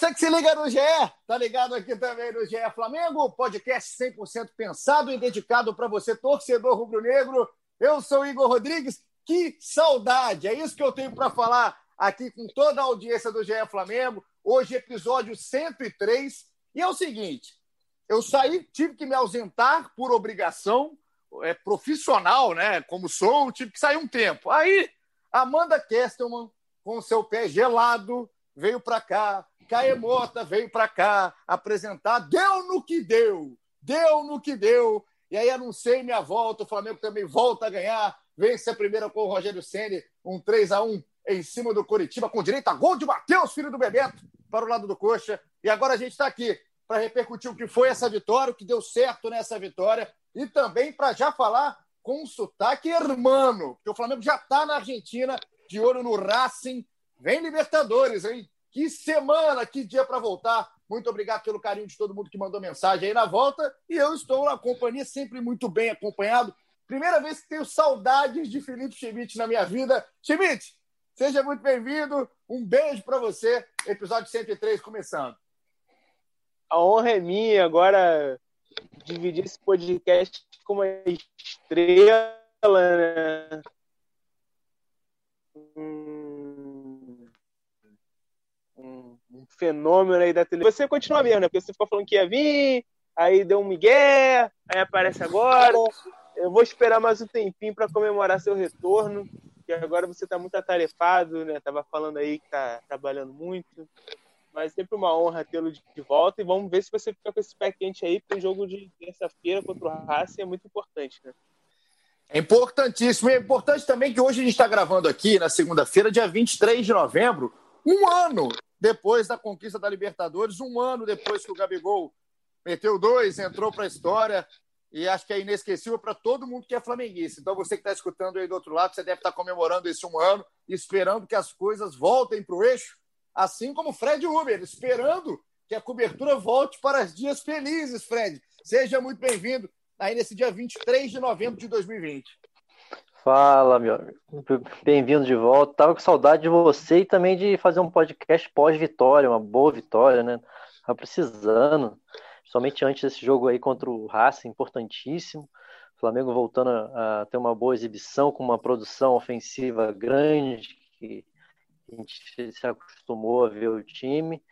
Você que se liga no GE, tá ligado aqui também no GE Flamengo, podcast 100% pensado e dedicado para você, torcedor rubro-negro. Eu sou Igor Rodrigues. Que saudade! É isso que eu tenho para falar aqui com toda a audiência do GE Flamengo. Hoje, episódio 103. E é o seguinte: eu saí, tive que me ausentar por obrigação é, profissional, né? Como sou, tive que sair um tempo. Aí, Amanda Kestelman, com seu pé gelado, veio para cá Caemota veio para cá apresentar, deu no que deu, deu no que deu. E aí anunciei minha volta, o Flamengo também volta a ganhar, vence a primeira com o Rogério Ceni, um 3 a 1 em cima do Coritiba, com direito a gol de Matheus, filho do Bebeto, para o lado do Coxa. E agora a gente está aqui para repercutir o que foi essa vitória, o que deu certo nessa vitória, e também para já falar com um sotaque hermano, porque o Flamengo já está na Argentina, de olho no Racing. Vem Libertadores, hein? Que semana, que dia para voltar. Muito obrigado pelo carinho de todo mundo que mandou mensagem aí na volta. E eu estou na companhia, sempre muito bem acompanhado. Primeira vez que tenho saudades de Felipe Schmidt na minha vida. Schmidt, seja muito bem-vindo. Um beijo para você. Episódio 103 começando. A honra é minha agora dividir esse podcast com uma estrela, né? Fenômeno aí da televisão. Você continua mesmo, né? Porque você ficou falando que ia vir, aí deu um migué, aí aparece agora. Eu vou esperar mais um tempinho para comemorar seu retorno, que agora você está muito atarefado, né? Tava falando aí que tá trabalhando muito. Mas sempre uma honra tê-lo de volta e vamos ver se você fica com esse pé quente aí, porque o jogo de terça-feira contra o Racing é muito importante, né? É importantíssimo. E é importante também que hoje a gente está gravando aqui, na segunda-feira, dia 23 de novembro, um ano depois da conquista da Libertadores, um ano depois que o Gabigol meteu dois, entrou para a história e acho que é inesquecível para todo mundo que é flamenguista. Então, você que está escutando aí do outro lado, você deve estar tá comemorando esse um ano, esperando que as coisas voltem para o eixo, assim como Fred Uber, esperando que a cobertura volte para os dias felizes, Fred. Seja muito bem-vindo aí nesse dia 23 de novembro de 2020. Fala, meu amigo. Bem-vindo de volta. Tava com saudade de você e também de fazer um podcast pós-vitória, uma boa vitória, né? Tava precisando, somente antes desse jogo aí contra o Racing, importantíssimo. O Flamengo voltando a, a ter uma boa exibição, com uma produção ofensiva grande, que a gente se acostumou a ver o time.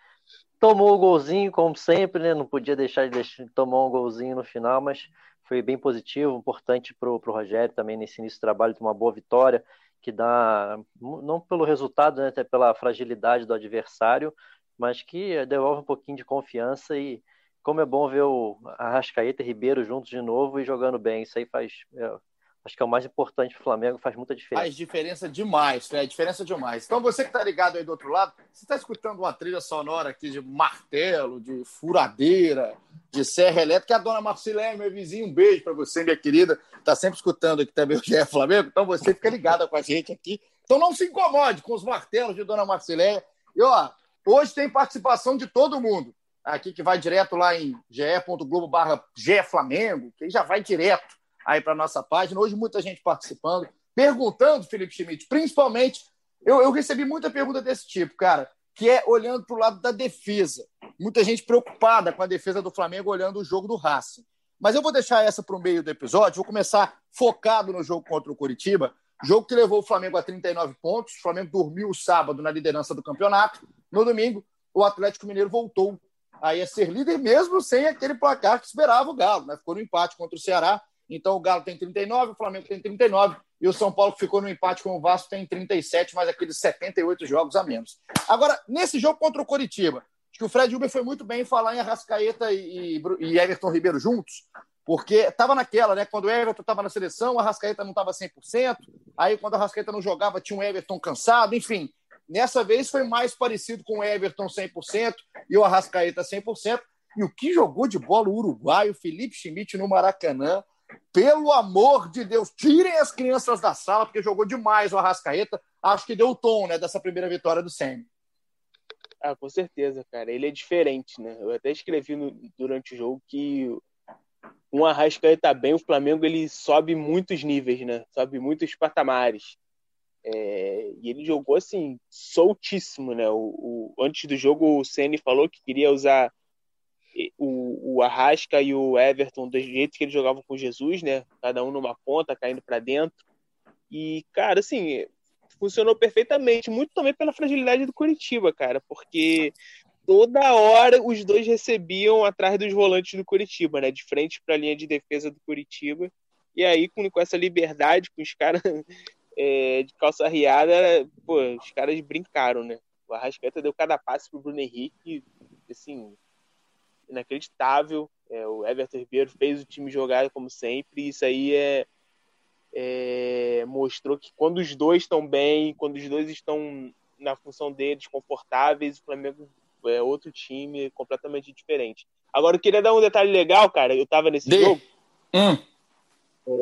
Tomou o golzinho, como sempre, né? Não podia deixar de deixar, tomar um golzinho no final, mas foi bem positivo, importante para o Rogério também nesse início do trabalho, ter uma boa vitória, que dá, não pelo resultado, né, até pela fragilidade do adversário, mas que devolve um pouquinho de confiança e como é bom ver o Arrascaeta e Ribeiro juntos de novo e jogando bem, isso aí faz, é, acho que é o mais importante para o Flamengo, faz muita diferença. Faz diferença demais, né? Diferença demais. Então, você que está ligado aí do outro lado, você está escutando uma trilha sonora aqui de martelo, de furadeira, de serra elétrica. A dona Marcilé, meu vizinho, um beijo para você, minha querida. Está sempre escutando aqui também o GE Flamengo. Então, você fica ligada com a gente aqui. Então, não se incomode com os martelos de dona Marcilé. E, ó, hoje tem participação de todo mundo. Aqui que vai direto lá em ge.globo barra Flamengo, que já vai direto aí para nossa página. Hoje muita gente participando, perguntando, Felipe Schmidt, principalmente, eu, eu recebi muita pergunta desse tipo, cara, que é olhando para o lado da defesa. Muita gente preocupada com a defesa do Flamengo olhando o jogo do Racing. Mas eu vou deixar essa para o meio do episódio, vou começar focado no jogo contra o Curitiba, jogo que levou o Flamengo a 39 pontos. O Flamengo dormiu sábado na liderança do campeonato. No domingo, o Atlético Mineiro voltou aí a ser líder, mesmo sem aquele placar que esperava o Galo. Né? Ficou no empate contra o Ceará então o Galo tem 39, o Flamengo tem 39 e o São Paulo que ficou no empate com o Vasco tem 37, mais aqueles 78 jogos a menos. Agora, nesse jogo contra o Coritiba, acho que o Fred Uber foi muito bem em falar em Arrascaeta e, e Everton Ribeiro juntos, porque estava naquela, né? Quando o Everton estava na seleção, o Arrascaeta não estava 100%, aí quando o Arrascaeta não jogava, tinha um Everton cansado, enfim. Nessa vez foi mais parecido com o Everton 100% e o Arrascaeta 100%, E o que jogou de bola o uruguaio Felipe Schmidt no Maracanã. Pelo amor de Deus, tirem as crianças da sala, porque jogou demais o Arrascaeta. Acho que deu o tom né, dessa primeira vitória do Semi. Ah, com certeza, cara. Ele é diferente, né? Eu até escrevi no, durante o jogo que um Arrascaeta bem, o Flamengo ele sobe muitos níveis, né? Sobe muitos patamares. É, e ele jogou assim, soltíssimo, né? O, o, antes do jogo, o Ceni falou que queria usar o, o Arrasca e o Everton do jeito que eles jogavam com Jesus, né? Cada um numa ponta, caindo para dentro. E, cara, assim, funcionou perfeitamente, muito também pela fragilidade do Curitiba, cara, porque toda hora os dois recebiam atrás dos volantes do Curitiba, né? De frente para a linha de defesa do Curitiba. E aí, com, com essa liberdade, com os caras é, de calça riada, pô, os caras brincaram, né? O Arrascaeta deu cada passe pro Bruno Henrique, assim, inacreditável. É, o Everton Ribeiro fez o time jogar como sempre, e isso aí é, é, mostrou que quando os dois estão bem, quando os dois estão na função deles, confortáveis, o Flamengo é outro time completamente diferente. Agora, eu queria dar um detalhe legal, cara. Eu tava nesse De... jogo. Hum.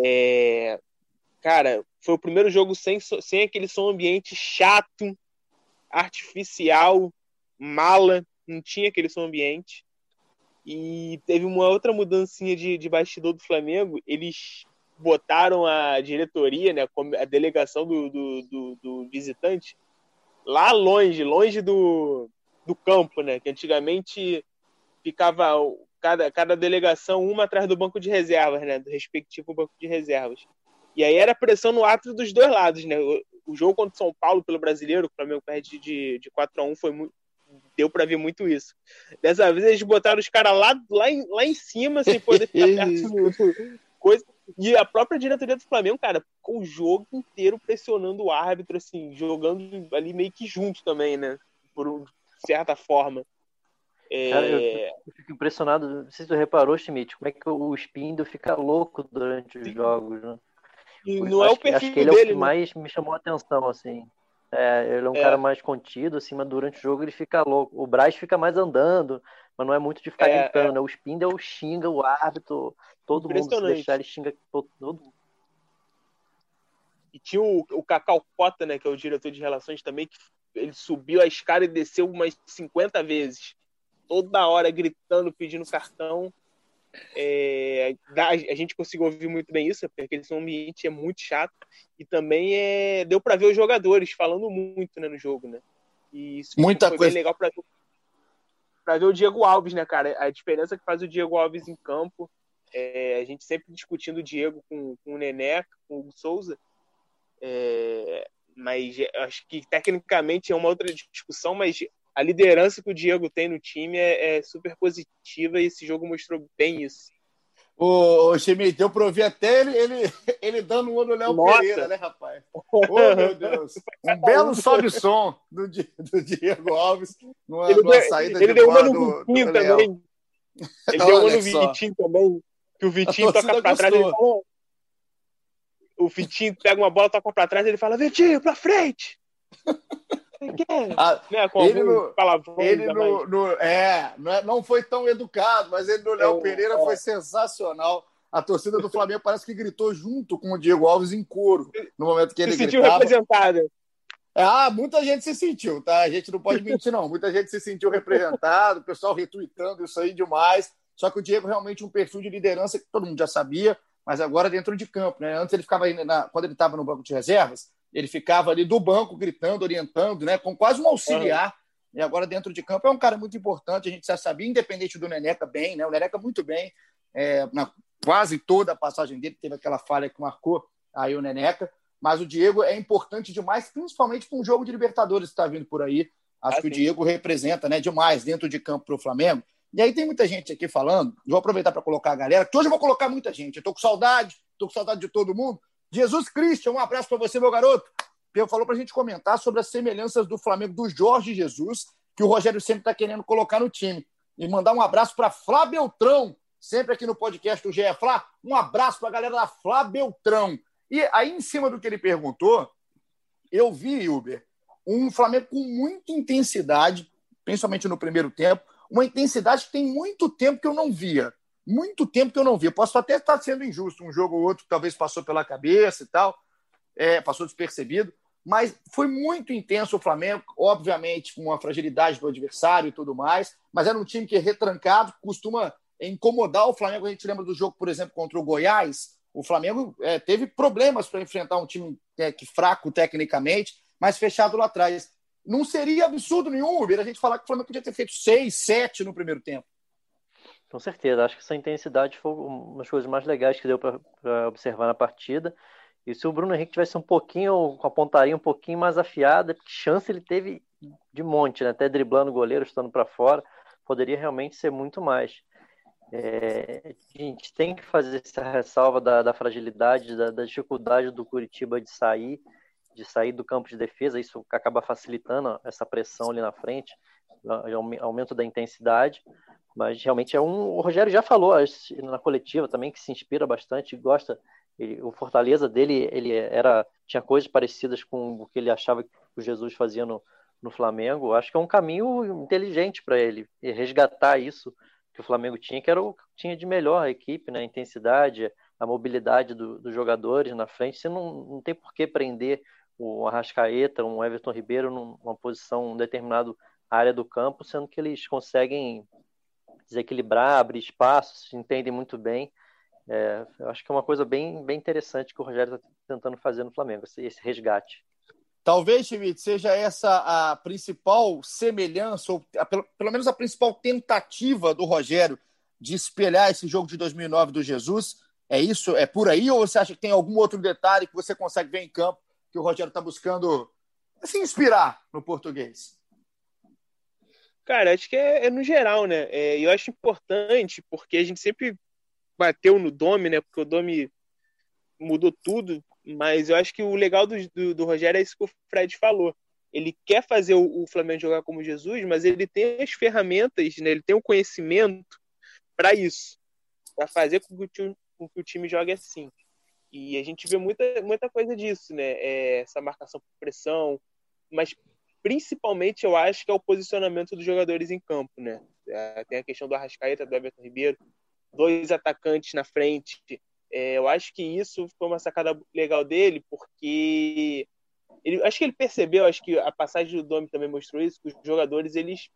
É... Cara, foi o primeiro jogo sem, sem aquele som ambiente chato, artificial, mala, não tinha aquele som ambiente. E teve uma outra mudancinha de, de bastidor do Flamengo. Eles botaram a diretoria, né, a delegação do, do, do, do visitante, lá longe, longe do, do campo, né? Que antigamente ficava cada, cada delegação uma atrás do banco de reservas, né? Do respectivo banco de reservas. E aí era pressão no ato dos dois lados, né? O, o jogo contra o São Paulo pelo brasileiro, o Flamengo perde de, de 4 a 1 foi muito. Deu para ver muito isso. Dessa vez eles botaram os caras lá, lá, em, lá em cima, sem poder ficar perto do, coisa. E a própria diretoria do Flamengo, cara, com o jogo inteiro pressionando o árbitro, assim, jogando ali meio que junto também, né? Por certa forma. É... Cara, eu, eu, fico impressionado, não sei se tu reparou, Schmidt, como é que o Spindo fica louco durante os jogos, né? E não é o perfil acho que ele dele, é o que né? mais me chamou a atenção, assim. É, ele é um é. cara mais contido, assim, mas durante o jogo ele fica louco. O Braz fica mais andando, mas não é muito de ficar é, gritando. É. Né? O Spindle xinga o árbitro, todo mundo se deixar, ele xinga todo, todo mundo. E tinha o, o Cacau Cota, né, que é o diretor de relações também, que ele subiu a escada e desceu umas 50 vezes. Toda hora gritando, pedindo cartão. É, a gente conseguiu ouvir muito bem isso, porque aquele ambiente é muito chato. E também é, deu para ver os jogadores falando muito né, no jogo, né? E isso Muita foi coisa. bem legal para ver o Diego Alves, né, cara? A diferença que faz o Diego Alves em campo. É, a gente sempre discutindo o Diego com, com o Nené, com o Souza. É, mas acho que tecnicamente é uma outra discussão, mas a liderança que o Diego tem no time é, é super positiva e esse jogo mostrou bem isso. O, o Schmidt, deu para ouvir até ele, ele, ele dando um no Léo Pereira, né, rapaz? Oh, meu Deus! Um belo sobe-som do, do Diego Alves numa, ele numa deu, saída ele de deu uma no do, Vitinho do também. Ele deu uma no Vitinho também, que o Vitinho toca para trás e ele falou, o Vitinho pega uma bola, toca para trás, ele fala, Vitinho, para frente! Ah, né, ele no, ele no, no, é, não, é, não foi tão educado, mas ele no Léo é, Pereira é. foi sensacional. A torcida do Flamengo parece que gritou junto com o Diego Alves em coro no momento que ele se sentiu gritava. representada. Ah, muita gente se sentiu, tá? A gente não pode mentir, não. Muita gente se sentiu representado, o pessoal retweetando isso aí demais. Só que o Diego realmente um perfil de liderança que todo mundo já sabia, mas agora dentro de campo, né? Antes ele ficava aí na, quando ele estava no banco de reservas, ele ficava ali do banco gritando, orientando, né? Com quase um auxiliar. E agora dentro de campo é um cara muito importante, a gente já sabia, independente do Neneca bem, né? O Neneca muito bem, é, na quase toda a passagem dele, teve aquela falha que marcou aí o Neneca. Mas o Diego é importante demais, principalmente para um jogo de Libertadores que está vindo por aí. Acho ah, que o Diego representa né, demais dentro de campo para o Flamengo. E aí tem muita gente aqui falando, vou aproveitar para colocar a galera, que hoje eu vou colocar muita gente. Eu tô com saudade, tô com saudade de todo mundo. Jesus Cristian, um abraço para você, meu garoto. Pedro falou para a gente comentar sobre as semelhanças do Flamengo do Jorge Jesus, que o Rogério sempre está querendo colocar no time. E mandar um abraço para Flá Beltrão, sempre aqui no podcast do GE Flá. Um abraço para a galera da Flá Beltrão. E aí, em cima do que ele perguntou, eu vi, Uber, um Flamengo com muita intensidade, principalmente no primeiro tempo, uma intensidade que tem muito tempo que eu não via. Muito tempo que eu não via. Posso até estar sendo injusto, um jogo ou outro talvez passou pela cabeça e tal, é, passou despercebido, mas foi muito intenso o Flamengo, obviamente com a fragilidade do adversário e tudo mais, mas era um time que é retrancado, costuma incomodar o Flamengo. A gente lembra do jogo, por exemplo, contra o Goiás. O Flamengo é, teve problemas para enfrentar um time é, que fraco tecnicamente, mas fechado lá atrás. Não seria absurdo nenhum, Uber, a gente falar que o Flamengo podia ter feito seis, sete no primeiro tempo. Com certeza, acho que essa intensidade foi uma das coisas mais legais que deu para observar na partida. E se o Bruno Henrique tivesse um pouquinho, com a pontaria um pouquinho mais afiada, chance ele teve de monte, né? até driblando o goleiro, estando para fora, poderia realmente ser muito mais. É, a gente tem que fazer essa ressalva da, da fragilidade, da, da, dificuldade do Curitiba de sair, de sair do campo de defesa, isso acaba facilitando essa pressão ali na frente, aumento da intensidade, mas realmente é um. O Rogério já falou na coletiva também que se inspira bastante, gosta ele, o Fortaleza dele, ele era tinha coisas parecidas com o que ele achava que o Jesus fazia no, no Flamengo. Acho que é um caminho inteligente para ele resgatar isso que o Flamengo tinha, que era o que tinha de melhor a equipe, né? a intensidade, a mobilidade do, dos jogadores na frente. Você não, não tem por que prender o Arrascaeta, um Everton Ribeiro numa posição, em determinada área do campo, sendo que eles conseguem desequilibrar, abrir espaços, se entendem muito bem. É, eu acho que é uma coisa bem, bem interessante que o Rogério está tentando fazer no Flamengo, esse, esse resgate. Talvez, Schmidt, seja essa a principal semelhança, ou a, pelo, pelo menos a principal tentativa do Rogério de espelhar esse jogo de 2009 do Jesus. É isso? É por aí? Ou você acha que tem algum outro detalhe que você consegue ver em campo que o Rogério está buscando se inspirar no português? Cara, acho que é, é no geral, né? É, eu acho importante porque a gente sempre bateu no Domi, né? Porque o Domi mudou tudo, mas eu acho que o legal do, do, do Rogério é isso que o Fred falou. Ele quer fazer o, o Flamengo jogar como Jesus, mas ele tem as ferramentas, né? ele tem o conhecimento para isso, para fazer com que, o time, com que o time jogue assim. E a gente vê muita, muita coisa disso, né? É essa marcação por pressão, mas principalmente eu acho que é o posicionamento dos jogadores em campo, né? É, tem a questão do Arrascaeta, do Everton Ribeiro, dois atacantes na frente. É, eu acho que isso foi uma sacada legal dele, porque ele, acho que ele percebeu, acho que a passagem do Domi também mostrou isso, que os jogadores eles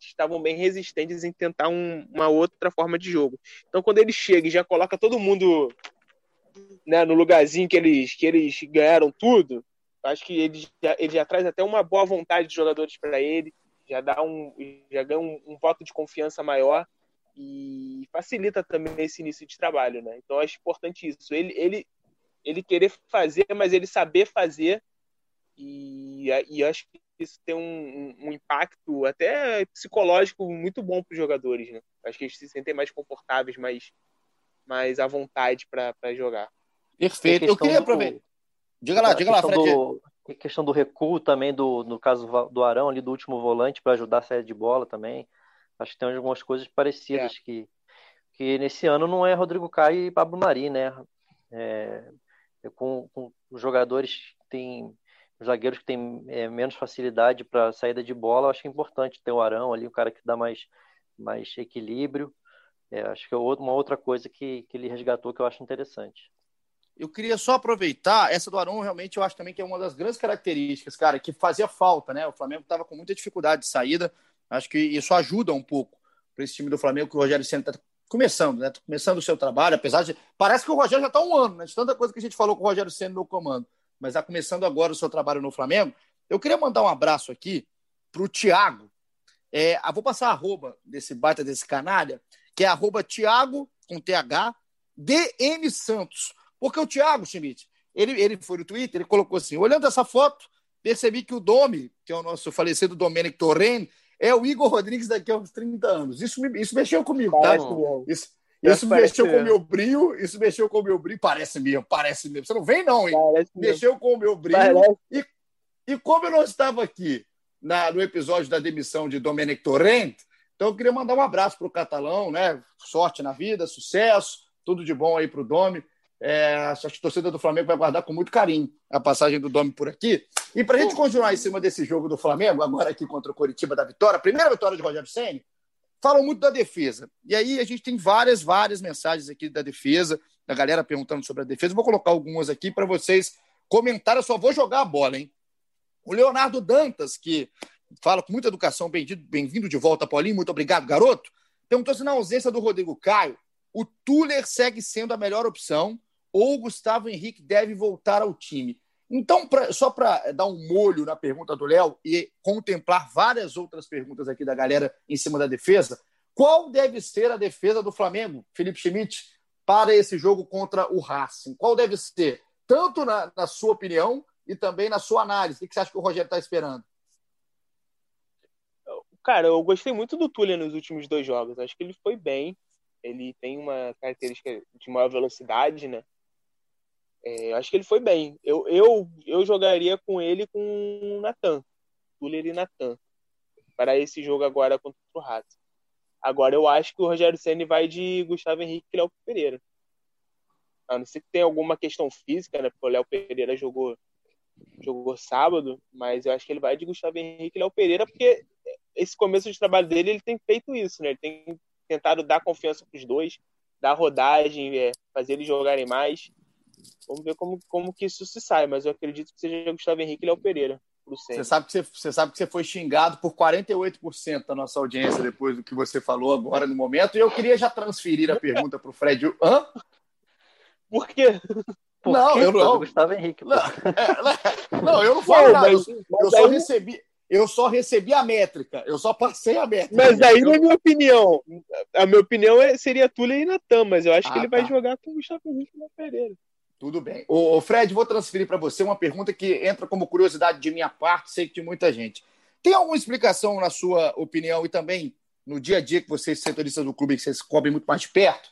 estavam bem resistentes em tentar um, uma outra forma de jogo. Então, quando ele chega e já coloca todo mundo né, no lugarzinho que eles, que eles ganharam tudo, acho que ele já, ele já traz até uma boa vontade de jogadores para ele, já dá um, já ganha um, um voto de confiança maior e facilita também esse início de trabalho, né? Então acho importante isso. Ele, ele, ele querer fazer, mas ele saber fazer e, e acho que isso tem um, um impacto até psicológico muito bom para os jogadores, né? Acho que eles se sentem mais confortáveis, mais, mais à vontade para jogar. Perfeito. Eu queria aproveitar. Diga lá, diga lá, Fred. Do, a questão do recuo também, do, no caso do Arão, ali do último volante, para ajudar a saída de bola também. Acho que tem algumas coisas parecidas é. que, que nesse ano não é Rodrigo Caio e Pablo Mari, né? É, é com, com os jogadores que têm os zagueiros que têm é, menos facilidade para saída de bola, acho que é importante ter o Arão ali, o cara que dá mais, mais equilíbrio. É, acho que é uma outra coisa que, que ele resgatou que eu acho interessante. Eu queria só aproveitar, essa do Arão realmente eu acho também que é uma das grandes características, cara, que fazia falta, né? O Flamengo estava com muita dificuldade de saída, Acho que isso ajuda um pouco para esse time do Flamengo que o Rogério Senna está começando, né? Tá começando o seu trabalho, apesar de. Parece que o Rogério já está um ano, né? De tanta coisa que a gente falou com o Rogério Senna no comando. Mas está começando agora o seu trabalho no Flamengo. Eu queria mandar um abraço aqui para o Thiago. É, ah, vou passar a arroba desse baita desse canalha, que é arroba Thiago, com TH, DN Santos. Porque o Thiago Schmidt, ele, ele foi no Twitter, ele colocou assim: olhando essa foto, percebi que o Domi, que é o nosso falecido Domenic Torren, é o Igor Rodrigues daqui a uns 30 anos. Isso, isso mexeu comigo, tá? Isso, isso mexeu com o meu brilho, isso mexeu com o meu brilho. Parece mesmo, parece mesmo. Você não vem, não, hein? Parece mexeu mesmo. com o meu brilho. E, e como eu não estava aqui na, no episódio da demissão de Domenic Torrent, então eu queria mandar um abraço para o catalão, né? Sorte na vida, sucesso, tudo de bom aí para o Domi. É, acho que a torcida do Flamengo vai guardar com muito carinho a passagem do Domi por aqui. E para a gente continuar em cima desse jogo do Flamengo, agora aqui contra o Coritiba da vitória, primeira vitória de Rogério Senni, falam muito da defesa. E aí a gente tem várias, várias mensagens aqui da defesa, da galera perguntando sobre a defesa. Vou colocar algumas aqui para vocês comentarem. Eu só vou jogar a bola, hein? O Leonardo Dantas, que fala com muita educação, bem-vindo de volta, Paulinho. Muito obrigado, garoto. Perguntou se na ausência do Rodrigo Caio, o Tuller segue sendo a melhor opção ou Gustavo Henrique deve voltar ao time. Então, pra, só para dar um molho na pergunta do Léo e contemplar várias outras perguntas aqui da galera em cima da defesa, qual deve ser a defesa do Flamengo, Felipe Schmidt, para esse jogo contra o Racing? Qual deve ser? Tanto na, na sua opinião e também na sua análise. O que você acha que o Rogério está esperando? Cara, eu gostei muito do Tuller nos últimos dois jogos. Acho que ele foi bem. Ele tem uma característica de maior velocidade, né? É, acho que ele foi bem. Eu, eu, eu jogaria com ele com o Natan. Tuller e Natan. Para esse jogo agora contra o Rato. Agora eu acho que o Rogério Senna vai de Gustavo Henrique e Léo Pereira. A não ser que tenha alguma questão física, né? Porque o Léo Pereira jogou, jogou sábado, mas eu acho que ele vai de Gustavo Henrique e Léo Pereira, porque esse começo de trabalho dele, ele tem feito isso, né? Ele tem tentado dar confiança para os dois, dar rodagem, é, fazer eles jogarem mais. Vamos ver como, como que isso se sai, mas eu acredito que seja Gustavo Henrique e Léo Pereira. Você sabe, que você, você sabe que você foi xingado por 48% da nossa audiência depois do que você falou agora no momento. E eu queria já transferir a pergunta para o Fred. Hã? Por quê? Por não, eu não. Gustavo Henrique. Não, é, não, eu não falo nada. Mas, eu, eu só recebi eu só recebi a métrica, eu só passei a métrica. Mas aí, na minha opinião, a minha opinião é, seria Tula e Natan, mas eu acho ah, que ele tá. vai jogar com o Gustavo Henrique na Pereira. Tudo bem. Ô, Fred, vou transferir para você uma pergunta que entra como curiosidade de minha parte, sei que de muita gente. Tem alguma explicação, na sua opinião, e também no dia a dia que vocês, setoristas do clube, que vocês cobrem muito mais perto,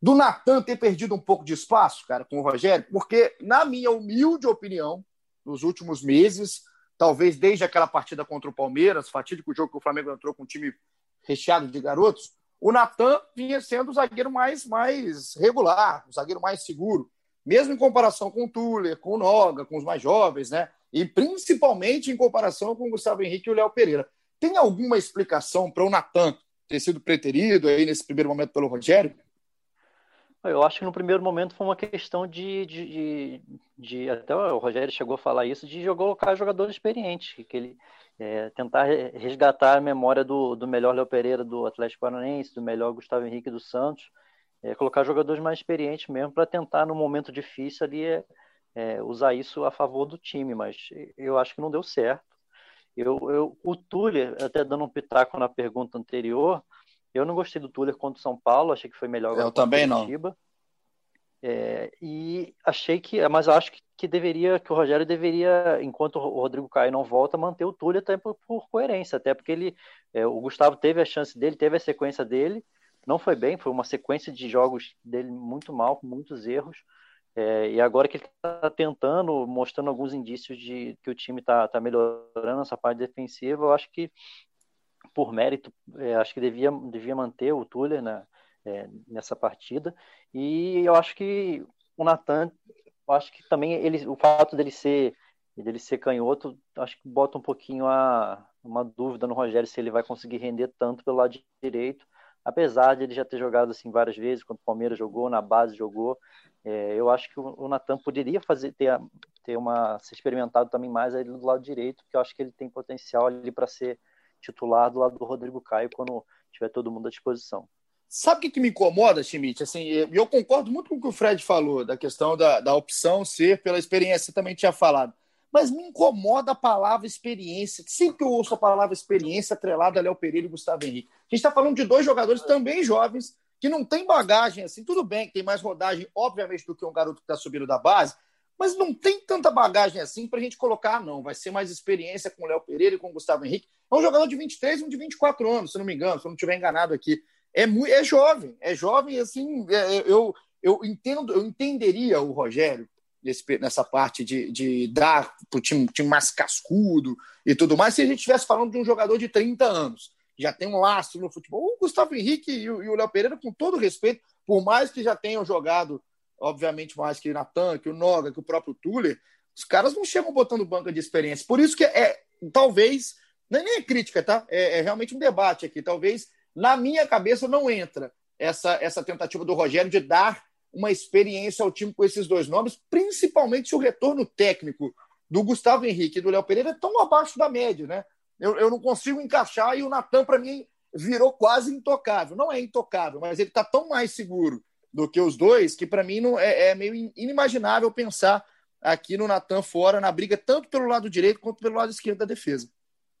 do Natan ter perdido um pouco de espaço, cara, com o Rogério? Porque, na minha humilde opinião, nos últimos meses, talvez desde aquela partida contra o Palmeiras, fatídico jogo que o Flamengo entrou com um time recheado de garotos, o Natan vinha sendo o zagueiro mais, mais regular, o zagueiro mais seguro, mesmo em comparação com o Tuller, com o Noga, com os mais jovens, né? E principalmente em comparação com o Gustavo Henrique e o Léo Pereira. Tem alguma explicação para o Natan ter sido preterido aí nesse primeiro momento pelo Rogério? Eu acho que no primeiro momento foi uma questão de, de, de, de, até o Rogério chegou a falar isso, de colocar jogadores experientes, que ele é, tentar resgatar a memória do, do melhor Léo Pereira do Atlético Paranaense, do melhor Gustavo Henrique do Santos, é, colocar jogadores mais experientes mesmo para tentar no momento difícil ali é, é, usar isso a favor do time, mas eu acho que não deu certo. Eu, eu, o Tuller, até dando um pitaco na pergunta anterior, eu não gostei do Tuller contra o São Paulo, achei que foi melhor. Eu também não. É, e achei que, mas acho que, que, deveria, que o Rogério deveria, enquanto o Rodrigo Caio não volta, manter o Tuller até por, por coerência, até porque ele, é, o Gustavo teve a chance dele, teve a sequência dele, não foi bem, foi uma sequência de jogos dele muito mal, com muitos erros. É, e agora que ele está tentando, mostrando alguns indícios de que o time está tá melhorando essa parte defensiva, eu acho que por mérito, é, acho que devia, devia manter o Tuller né, é, nessa partida. E eu acho que o Natan, acho que também ele, o fato dele ser dele ser canhoto, acho que bota um pouquinho a, uma dúvida no Rogério se ele vai conseguir render tanto pelo lado direito, apesar de ele já ter jogado assim várias vezes, quando o Palmeiras jogou, na base jogou. É, eu acho que o, Natan poderia fazer ter, ter uma se experimentado também mais ali do lado direito, porque eu acho que ele tem potencial ali para ser titular do lado do Rodrigo Caio quando tiver todo mundo à disposição. Sabe o que, que me incomoda, Schmidt? Assim, eu concordo muito com o que o Fred falou, da questão da, da opção ser pela experiência, você também tinha falado. Mas me incomoda a palavra experiência. Sempre que eu ouço a palavra experiência atrelada a Léo Pereira e Gustavo Henrique. A gente está falando de dois jogadores também jovens, que não tem bagagem assim. Tudo bem que tem mais rodagem, obviamente, do que um garoto que está subindo da base, mas não tem tanta bagagem assim para a gente colocar, não. Vai ser mais experiência com o Léo Pereira e com o Gustavo Henrique. É um jogador de 23 e um de 24 anos, se não me engano, se eu não estiver enganado aqui. É, muito, é jovem, é jovem, assim, é, eu, eu entendo, eu entenderia o Rogério nesse, nessa parte de, de dar para o time, time mais cascudo e tudo mais, se a gente estivesse falando de um jogador de 30 anos, já tem um lastro no futebol. O Gustavo Henrique e o, Léo Pereira, com todo respeito, por mais que já tenham jogado obviamente mais que o Natan, que o Noga, que o próprio Tuller, os caras não chegam botando banca de experiência. Por isso que é, talvez, é nem crítica, tá? É, é realmente um debate aqui. Talvez Na minha cabeça não entra essa, essa tentativa do Rogério de dar uma experiência ao time com esses dois nomes, principalmente se o retorno técnico do Gustavo Henrique e do Léo Pereira é tão abaixo da média, né? Eu, eu não consigo encaixar e o Natan, para mim, virou quase intocável. Não é intocável, mas ele está tão mais seguro do que os dois que, para mim, não é, é, meio inimaginável pensar aqui no Natan fora na briga, tanto pelo lado direito quanto pelo lado esquerdo da defesa.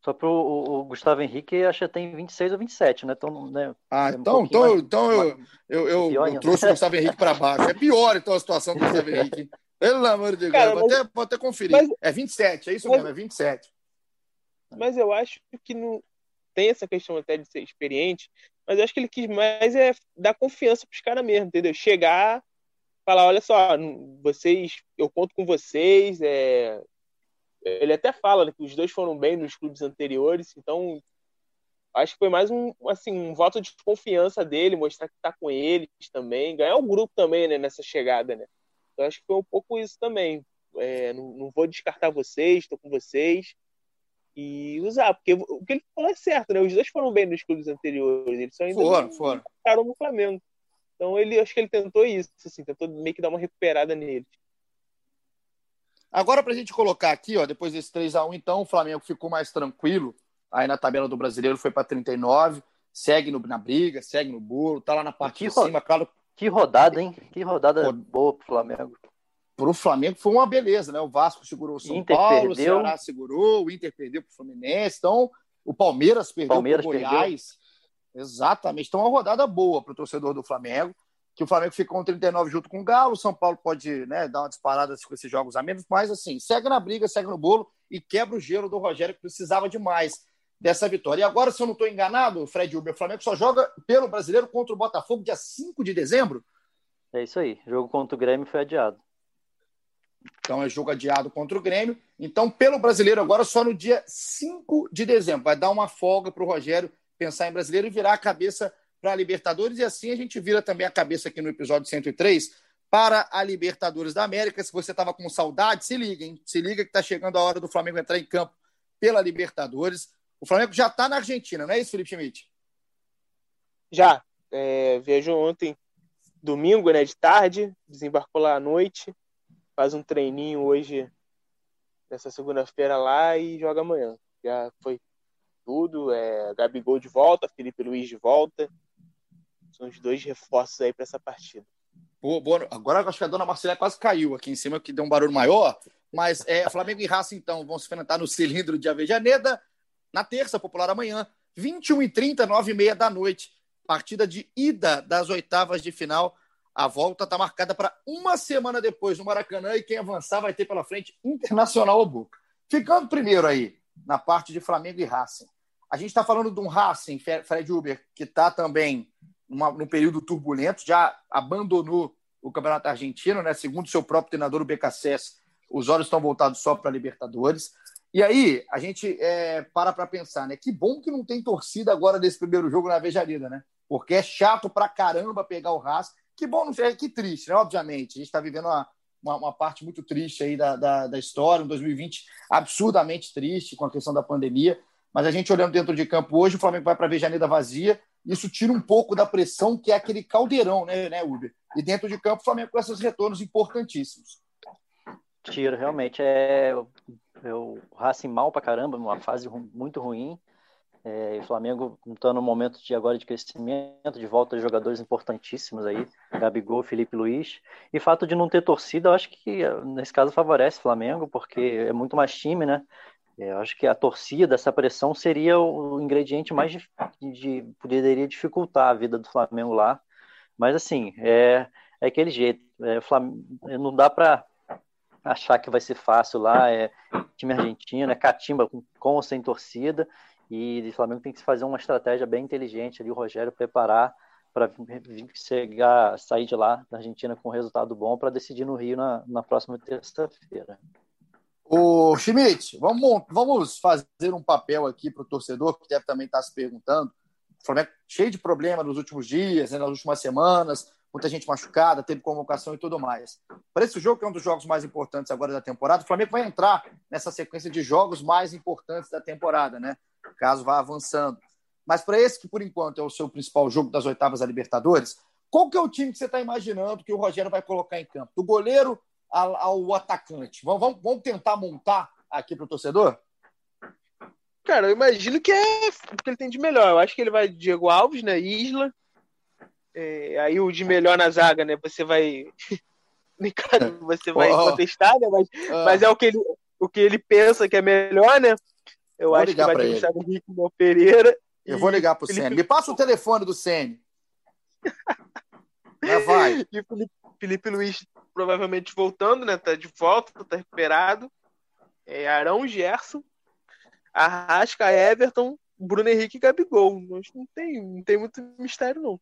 Só para o Gustavo Henrique, acho que tem 26 ou 27, né? Então, né ah, é um então, então, mais... então eu, eu, eu, eu trouxe o Gustavo Henrique para baixo. É pior, então, a situação do Gustavo Henrique. Pelo amor de Deus, Cara, vou, até, vou até conferir. Mas, é 27, é isso mas, mesmo, é 27. Mas eu acho que não tem essa questão até de ser experiente, mas eu acho que ele quis mais é dar confiança para os caras mesmo, entendeu? Chegar, falar, olha só, vocês, eu conto com vocês, é, ele até fala né, que os dois foram bem nos clubes anteriores, então acho que foi mais um, assim, um voto de confiança dele, mostrar que está com eles também, ganhar o grupo também né, nessa chegada, né? Então acho que foi um pouco isso também. É, não, não, vou descartar vocês, estou com vocês e usar, porque o que ele falou é certo, né? Os dois foram bem nos clubes anteriores, eles só ainda foram, não foram. no Flamengo. Então ele acho que ele tentou isso, assim, tentou meio que dar uma recuperada neles. Agora, para a gente colocar aqui, ó, depois desse 3 a 1 então, o Flamengo ficou mais tranquilo. Aí na tabela do brasileiro foi para 39, segue no, na briga, segue no bolo, tá lá na parte que de cima, claro. Que rodada, hein? Que rodada Rod... boa pro Flamengo. Pro Flamengo foi uma beleza, né? O Vasco segurou o São Inter Paulo, perdeu. o Ceará segurou, o Inter perdeu pro Fluminense, então o Palmeiras perdeu Palmeiras pro Goiás. Perdeu. Exatamente. Então, uma rodada boa para o torcedor do Flamengo que o Flamengo ficou com 39 junto com o Galo, o São Paulo pode né, dar uma disparada com esses jogos a menos, mas assim, segue na briga, segue no bolo e quebra o gelo do Rogério, que precisava demais dessa vitória. E agora, se eu não estou enganado, Fred Uber, o Flamengo só joga pelo brasileiro contra o Botafogo dia 5 de dezembro? É isso aí, jogo contra o Grêmio foi adiado. Então é jogo adiado contra o Grêmio. Então, pelo brasileiro, agora só no dia 5 de dezembro. Vai dar uma folga para o Rogério pensar em brasileiro e virar a cabeça para a Libertadores e assim a gente vira também a cabeça aqui no episódio 103 para a Libertadores da América. Se você estava com saudade, se liga, hein? Se liga que está chegando a hora do Flamengo entrar em campo pela Libertadores. O Flamengo já está na Argentina, não é isso, Felipe Schmidt? Já. É, ontem, domingo, né, de tarde, desembarcou lá à noite, faz um treininho hoje, nessa segunda-feira lá e joga amanhã. Já foi tudo, é, Gabigol de volta, Felipe Luiz de volta, são os dois reforços aí para essa partida. Boa, boa. Agora acho que a dona Marcela quase caiu aqui em cima, que deu um barulho maior. Mas é, Flamengo e Raça, então, vão se enfrentar no cilindro de Avejaneda na terça, popular amanhã, 21h30, 9h30 da noite. Partida de ida das oitavas de final. A volta está marcada para uma semana depois no Maracanã e quem avançar vai ter pela frente Internacional ou Boca. Ficando primeiro aí na parte de Flamengo e Racing. A gente está falando de um Racing, Fred Uber, que está também numa, num período turbulento, já abandonou o Campeonato Argentino, né? segundo seu próprio treinador, o BKSS, os olhos estão voltados só para a Libertadores. E aí, a gente é, para para pensar, né? Que bom que não tem torcida agora desse primeiro jogo na Vejarida, né? Porque é chato pra caramba pegar o Racing. Que bom, não sei, que triste, né? Obviamente, a gente está vivendo uma, uma, uma, parte muito triste aí da, da, da história, um 2020 absurdamente triste com a questão da pandemia. Mas a gente olhando dentro de campo hoje, o Flamengo vai para a Vejaneda vazia, isso tira um pouco da pressão que é aquele caldeirão, né, né Uber? E dentro de campo, o Flamengo com esses retornos importantíssimos. Tira, realmente. É, é o Racing mal para caramba, uma fase muito ruim. É, o Flamengo está no momento de agora de crescimento, de volta de jogadores importantíssimos aí, Gabigol, Felipe Luiz. E fato de não ter torcida, eu acho que nesse caso favorece o Flamengo, porque é muito mais time, né? É, eu acho que a torcida, essa pressão seria o ingrediente mais de, de poderia dificultar a vida do Flamengo lá. Mas assim, é, é aquele jeito. É, Flamengo, não dá para achar que vai ser fácil lá. É time argentino, é catimba com, com ou sem torcida. E o Flamengo tem que fazer uma estratégia bem inteligente ali, o Rogério preparar para chegar, sair de lá da Argentina com um resultado bom para decidir no Rio na, na próxima terça-feira. O Schmidt, vamos, vamos fazer um papel aqui para o torcedor que deve também estar tá se perguntando. O Flamengo cheio de problema nos últimos dias, né, nas últimas semanas, muita gente machucada, teve convocação e tudo mais. Para esse jogo, que é um dos jogos mais importantes agora da temporada, o Flamengo vai entrar nessa sequência de jogos mais importantes da temporada, né? Caso vá avançando. mas para esse que por enquanto é o seu principal jogo das oitavas da Libertadores, qual que é o time que você está imaginando que o Rogério vai colocar em campo? Do goleiro ao, atacante. Vamos, vamos, tentar montar aqui para o torcedor? Cara, eu imagino que é o que ele tem de melhor. Eu acho que ele vai Diego Alves, né? Isla. É, aí o de melhor na zaga, né? Você vai. você vai oh. contestar, né? Mas, oh. mas é o que, ele, o que ele pensa que é melhor, né? Eu vou acho que vai ter o Thiago Henrique Pereira. Eu vou ligar pro Felipe... Sene. Me passa o telefone do Sene. Já vai. E Felipe, Felipe Luiz provavelmente voltando, né? Tá de volta, tá recuperado. É Arão Gerson, Arrasca, Everton, Bruno Henrique e Gabigol. Mas não tem, não tem muito mistério, não.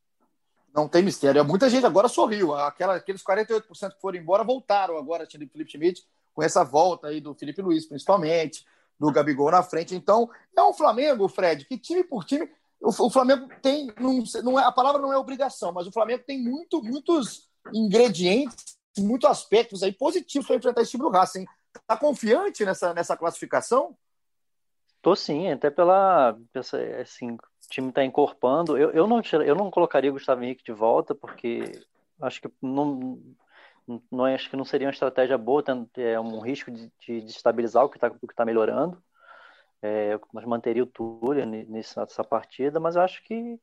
Não tem mistério. Muita gente agora sorriu. Aquela, aqueles 48% que foram embora voltaram agora, tinha o Felipe Schmidt, com essa volta aí do Felipe Luiz, principalmente, do Gabigol na frente. Então, é um Flamengo, Fred, que time por time. O, o Flamengo tem. Não, não é, a palavra não é obrigação, mas o Flamengo tem muito, muitos ingredientes, muitos aspectos aí positivos para enfrentar esse time do Racing. Está confiante nessa, nessa classificação? Tô sim, até pela. Assim, o time está encorpando. Eu, eu, não, eu não colocaria o Gustavo Henrique de volta, porque acho que não, não acho que não seria uma estratégia boa, é um risco de, de o que está tá melhorando. É, mas manteria o Túlio nessa partida, mas eu acho que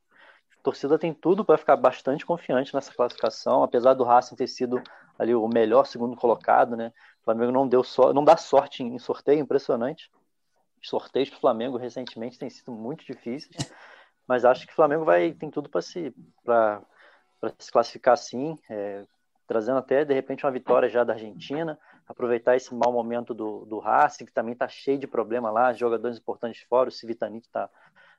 a torcida tem tudo para ficar bastante confiante nessa classificação, apesar do Racing ter sido ali o melhor segundo colocado, né? O Flamengo não deu só, não dá sorte em sorteio, impressionante sorteios para o Flamengo recentemente têm sido muito difíceis, mas acho que o Flamengo vai tem tudo para se para se classificar sim, é, trazendo até de repente uma vitória já da Argentina, aproveitar esse mau momento do, do Racing, que também está cheio de problema lá, jogadores importantes fora, o Civitanite está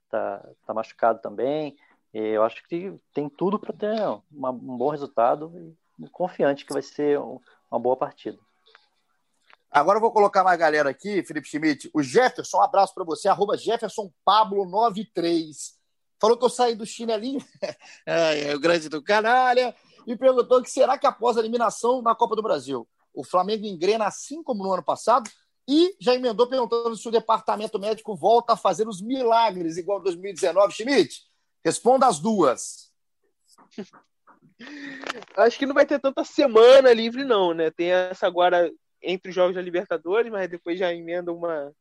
tá, tá machucado também. E eu acho que tem tudo para ter um bom resultado confiante que vai ser uma boa partida. Agora eu vou colocar mais galera aqui, Felipe Schmidt. O Jefferson, um abraço para você, arroba Jefferson Pablo 93. Falou que eu saí do chinelinho, é, é, o grande do canalha, e perguntou que será que após a eliminação na Copa do Brasil, o Flamengo engrena assim como no ano passado? E já emendou perguntando se o departamento médico volta a fazer os milagres igual 2019. Schmidt, responda as duas. Acho que não vai ter tanta semana livre, não, né? Tem essa agora entre os jogos da Libertadores, mas depois já emenda uma,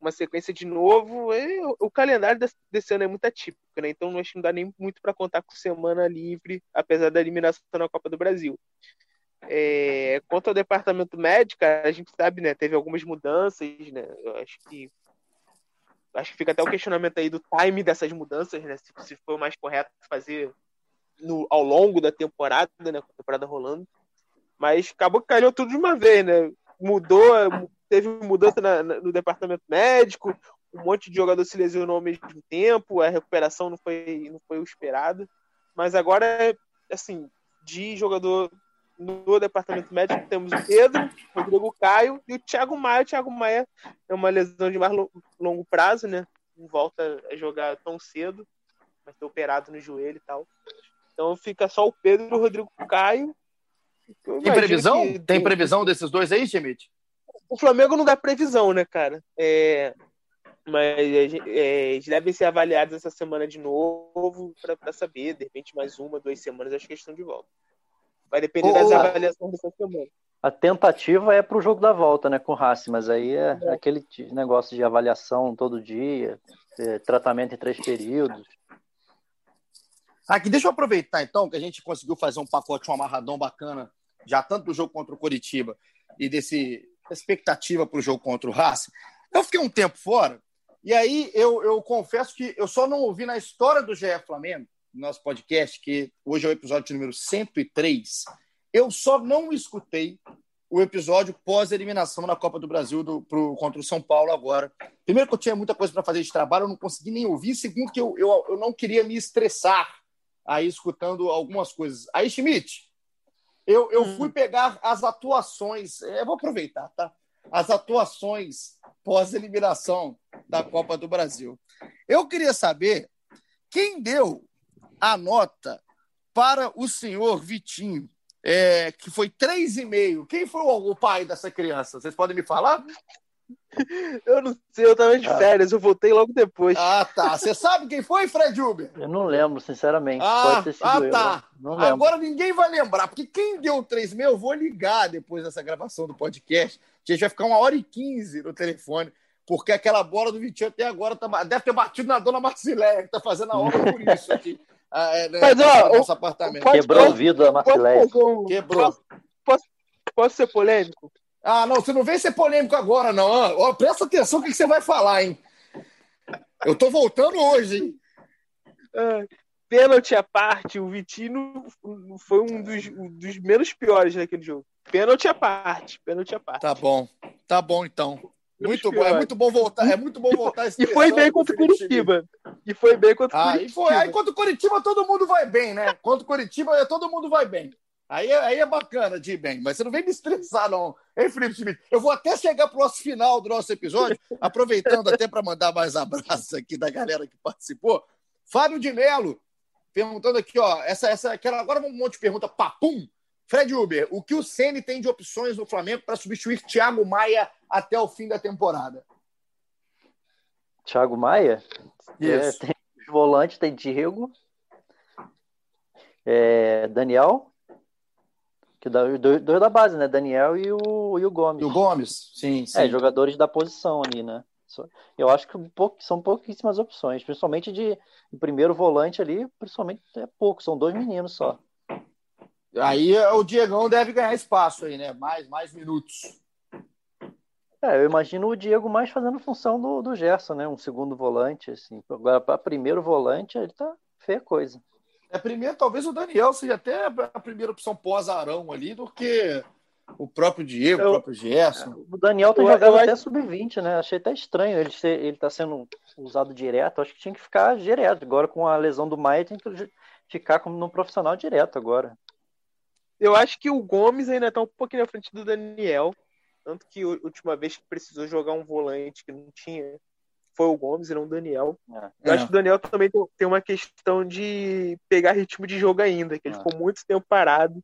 uma sequência de novo. E o calendário desse ano é muito atípico, né? Então acho que não dá nem muito para contar com semana livre, apesar da eliminação na Copa do Brasil. É, quanto ao departamento médico, a gente sabe, né? Teve algumas mudanças, né? Eu acho que acho que fica até o questionamento aí do time dessas mudanças, né? Se, se foi o mais correto fazer no, ao longo da temporada, né? Com a temporada rolando. Mas acabou que caiu tudo de uma vez, né? Mudou, teve mudança na, na, no departamento médico, um monte de jogador se lesionou ao mesmo tempo, a recuperação não foi, não foi o esperado. Mas agora, assim, de jogador no departamento médico, temos o Pedro, o Rodrigo Caio e o Thiago Maia. O Thiago Maia é uma lesão de mais longo prazo, né? Não volta a jogar tão cedo, vai ter operado no joelho e tal. Então fica só o Pedro e o Rodrigo Caio tem previsão? Que... Tem previsão desses dois aí, Schmidt? O Flamengo não dá previsão, né, cara? É... Mas é, eles devem ser avaliados essa semana de novo para saber. De repente, mais uma, duas semanas, acho que eles estão de volta. Vai depender das avaliações dessa semana. A tentativa é para o jogo da volta, né, com o Racing, mas aí é, é, aquele negócio de avaliação todo dia, é, tratamento em três períodos. Aqui, deixa eu aproveitar então que a gente conseguiu fazer um pacote, um amarradão bacana já tanto do jogo contra o Coritiba e desse expectativa para o jogo contra o Racing. Eu fiquei um tempo fora e aí eu, eu confesso que eu só não ouvi na história do GE Flamengo, nosso podcast, que hoje é o episódio número 103, eu só não escutei o episódio pós-eliminação na Copa do Brasil do, pro, contra o São Paulo agora. Primeiro que eu tinha muita coisa para fazer de trabalho, eu não consegui nem ouvir. Segundo que eu, eu, eu não queria me estressar aí escutando algumas coisas. Aí, Schmidt, eu, eu fui hum. pegar as atuações, eu vou aproveitar, tá? As atuações pós-eliminação da Copa do Brasil. Eu queria saber quem deu a nota para o senhor Vitinho, é, que foi 3,5. Quem foi o, o pai dessa criança? Vocês podem me falar? Eu não sei, eu tava de Ah. férias, eu voltei logo depois. Ah, tá. Você sabe quem foi, Fred Uber? Eu não lembro, sinceramente. Ah, Pode ter sido ah, eu. tá. né? Não lembro. Agora ninguém vai lembrar, porque quem deu o 3,6, eu vou ligar depois dessa gravação do podcast. A gente vai ficar uma hora e quinze no telefone, porque aquela bola do Vitinho até agora tá, deve ter batido na dona Marcileia, que tá fazendo a obra por isso aqui. Ah, é, né, Mas, ó, no nosso apartamento. Quebrou o vidro da Marcileia. Quebrou. Posso, posso, posso ser polêmico? Ah, não, você não vem ser polêmico agora, não. Ah, ó, presta atenção no que que você vai falar, hein? Eu tô voltando hoje, hein? Ah, pênalti à parte, o Vitinho foi um dos, um dos menos piores naquele jogo. Pênalti à parte, pênalti à parte. Tá bom, tá bom então. Muito bom, é muito bom voltar, é muito bom voltar E foi bem contra o Curitiba. E foi bem contra o Ah, Curitiba. e foi. Aí contra o Curitiba todo mundo vai bem, né? Contra o Curitiba todo mundo vai bem. Aí, é- aí é bacana de bem, mas você não vem me estressar, não. Hein, Felipe Schmidt? Eu vou até chegar pro nosso final do nosso episódio, aproveitando até para mandar mais abraços aqui da galera que participou. Fábio de Melo, perguntando aqui, ó, essa, essa, aquela, agora um monte de pergunta, papum. Fred Uber, o que o Ceni tem de opções no Flamengo para substituir Thiago Maia até o fim da temporada? Thiago Maia? Isso. É, tem os volantes, tem Diego, é, Daniel, que dois, dois da base, né? Daniel e o, e o Gomes. E o Gomes? Sim, sim. É, jogadores da posição ali, né? Eu acho que são pouquíssimas opções, principalmente de o primeiro volante ali, principalmente é pouco, são dois meninos só. Aí é, o Diegão deve ganhar espaço aí, né? Mais, mais minutos. É, eu imagino o Diego mais fazendo função do, do Gerson, né? Um segundo volante, assim. Agora, para primeiro volante, ele tá feia coisa. É primeiro, talvez o Daniel seja até a primeira opção pós-Arão ali do que o próprio Diego, Eu- o próprio Gerson. O Daniel tá jogando eu até acho- sub-20, né? Achei até estranho ele ser, ele tá sendo usado direto. Acho que tinha que ficar direto. Agora, com a lesão do Maia, tem que ficar como no profissional direto agora. Eu acho que o Gomes ainda tá um pouquinho na frente do Daniel. Tanto que a última vez que precisou jogar um volante que não tinha foi o Gomes e não o Daniel. É. Eu acho que o Daniel também tem- uma questão de pegar ritmo de jogo ainda, que ele É. ficou muito tempo parado.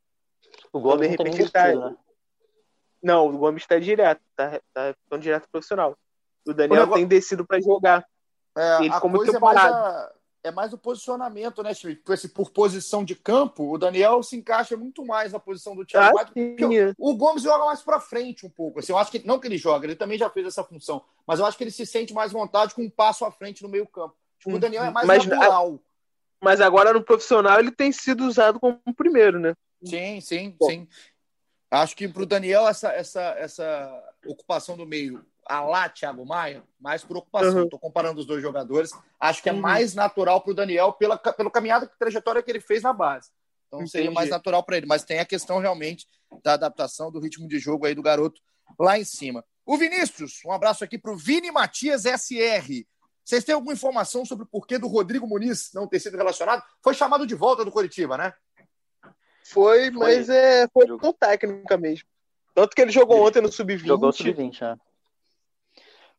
O Gomes de não tem nem repente tá- descido, né? Não, o Gomes tá direto, tá, tá ficando direto profissional. O Daniel O negócio- tem descido pra jogar. É, Ele ficou muito coisa é mais, separado. a- é mais o posicionamento, né, Schmidt? Por, esse, por posição de campo, o Daniel se encaixa muito mais na posição do Thiago Ah, Maia. o, o Gomes joga mais pra frente um pouco. Assim, eu acho que não que ele joga, ele também já fez essa função, mas eu acho que ele se sente mais vontade com um passo à frente no meio-campo. Tipo, o. Daniel é mais Mas- natural. Mas agora no profissional ele tem sido usado como primeiro, né? Sim, sim, Bom. sim. Acho que para o Daniel essa, essa, essa ocupação do meio, a lá Thiago Maia, mais por ocupação. Uhum. Estou comparando os dois jogadores. Acho que é Uhum. mais natural para o Daniel pela, pelo caminhada, trajetória que ele fez na base. Então seria Entendi. mais natural para ele. Mas tem a questão realmente da adaptação do ritmo de jogo aí do garoto lá em cima. O Vinícius, um abraço aqui para o Vini Matias SR. Vocês têm alguma informação sobre o porquê do Rodrigo Muniz não ter sido relacionado? Foi chamado de volta do Coritiba, né? Foi, mas é, foi com técnica mesmo. Tanto que ele jogou ontem no Sub-20. Jogou sub-20, né?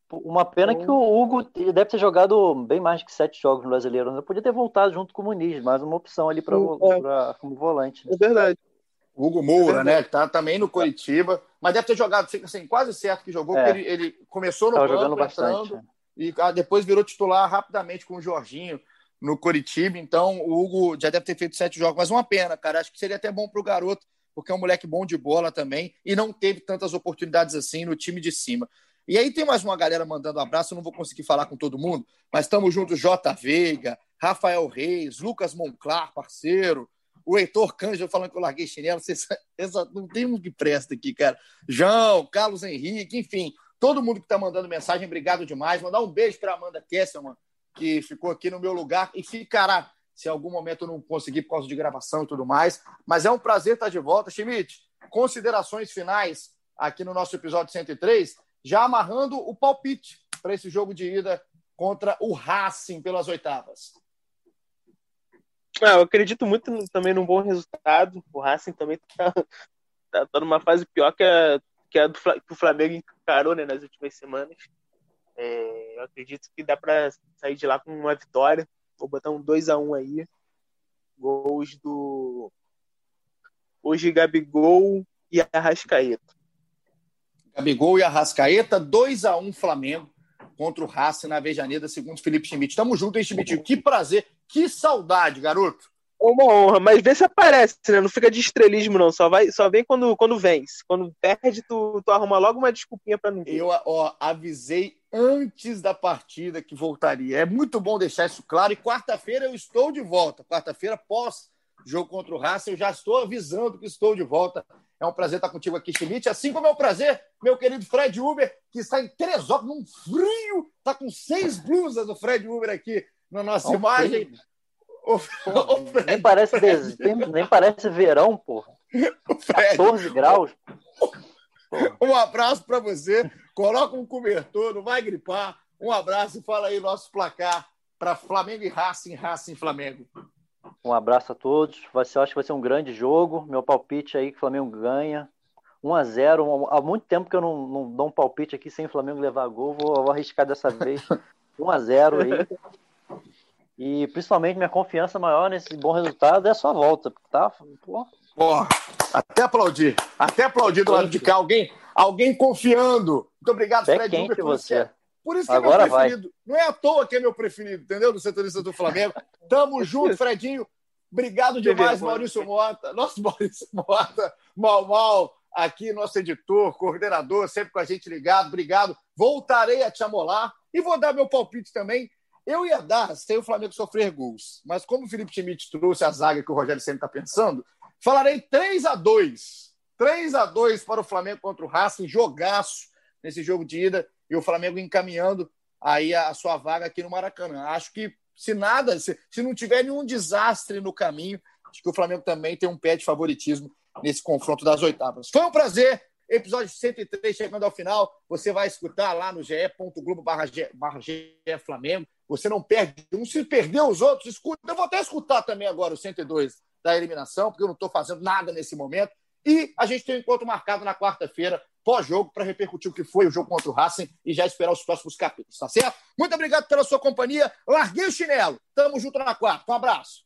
Uma pena que o Hugo ele deve ter jogado bem mais que sete jogos no brasileiro. né? Podia ter voltado junto com o Muniz, mais uma opção ali Hum, é. como volante. né? É verdade. Hugo Moura, É né? Que tá também no Coritiba, mas deve ter jogado assim, assim, quase certo que jogou, É. porque ele, ele começou no Tava banco, jogando bastante. entrando, né? e ah, depois virou titular rapidamente com o Jorginho no Coritiba. Então, o Hugo já deve ter feito sete jogos, mas uma pena, cara. Acho que seria até bom pro garoto, porque é um moleque bom de bola também e não teve tantas oportunidades assim no time de cima. E aí tem mais uma galera mandando abraço, eu não vou conseguir falar com todo mundo, mas estamos juntos, J. Veiga, Rafael Reis, Lucas Monclar, parceiro, o Heitor Cândido falando que eu larguei chinelo, vocês, essa, não tem um que presta aqui, cara. João, Carlos Henrique, enfim, todo mundo que está mandando mensagem, obrigado demais. Mandar um beijo para Amanda Kesselman, que ficou aqui no meu lugar e ficará, se algum momento eu não conseguir por causa de gravação e tudo mais. Mas é um prazer estar de volta. Schmidt, considerações finais aqui no nosso episódio 103, já amarrando o palpite para esse jogo de ida contra o Racing pelas oitavas. Ah, eu acredito muito também num bom resultado. O Racing também tá, tá, tá numa fase pior que a, que a do que o Flamengo encarou né, nas últimas semanas. É, eu acredito que dá para sair de lá com uma vitória. Vou botar um 2x1 aí. Gols do. Hoje Gabigol e Arrascaeta. Gabigol e Arrascaeta, 2 a 1 Flamengo contra o Racing na Vejaneda, segundo Felipe Schmidt. Tamo junto, hein, Schmidt? Que prazer, que saudade, garoto. Uma honra, mas vê se aparece, né? Não fica de estrelismo, não. Só, vai, só vem quando, quando vence. Quando perde, tu, tu arruma logo uma desculpinha pra não Eu ó, avisei antes da partida que voltaria. É muito bom deixar isso claro. E quarta-feira eu estou de volta. Quarta-feira, pós jogo contra o Racing, eu já estou avisando que estou de volta. É um prazer estar contigo aqui, Schmidt. Assim como é um prazer, meu querido Fred Uber, que está em Teresópolis, num frio, está com seis blusas do Fred Uber aqui na nossa imagem. Frio. O, Fred, nem, parece Fred. nem parece verão, porra. 14 graus. Um abraço para você. Coloca um cobertor, não vai gripar. Um abraço e fala aí nosso placar para Flamengo e Racing, Racing Flamengo. Um abraço a todos. Vai ser, acho que vai ser um grande jogo. Meu palpite aí que o Flamengo ganha. 1 a 0 Há muito tempo que eu não, não dou um palpite aqui sem o Flamengo levar gol. Vou, vou arriscar dessa vez. 1 a 0 aí. E principalmente minha confiança maior nesse bom resultado é a sua volta, tá? Pô. Porra, até aplaudir. Até aplaudir do lado de cá. Alguém, alguém confiando. Muito obrigado, Fred Fred quente você. Por isso que Agora é meu preferido. Vai. Não é à toa que é meu preferido, entendeu? Do setorista do Flamengo. Tamo junto, Fredinho. Obrigado demais, Maurício Mota. Nosso Maurício Mota, mal, mal, aqui, nosso editor, coordenador, sempre com a gente ligado. Obrigado. Voltarei a te amolar e vou dar meu palpite também. Eu ia dar sem o Flamengo sofrer gols, mas como o Felipe Schmidt trouxe a zaga que o Rogério sempre está pensando, falarei 3 a 2 3 a 2 para o Flamengo contra o Racing, jogaço nesse jogo de ida e o Flamengo encaminhando aí a sua vaga aqui no Maracanã. Acho que se nada, se, se não tiver nenhum desastre no caminho, acho que o Flamengo também tem um pé de favoritismo nesse confronto das oitavas. Foi um prazer Episódio 103 chegando ao final. Você vai escutar lá no ge.globo barra Flamengo. Você não perde um. Se perdeu os outros, escuta. Eu vou até escutar também agora o 102 da eliminação, porque eu não estou fazendo nada nesse momento. E a gente tem um encontro marcado na quarta-feira, pós-jogo, para repercutir o que foi o jogo contra o Racing e já esperar os próximos capítulos, tá certo? Muito obrigado pela sua companhia. Larguei o chinelo. Tamo junto na quarta. Um abraço.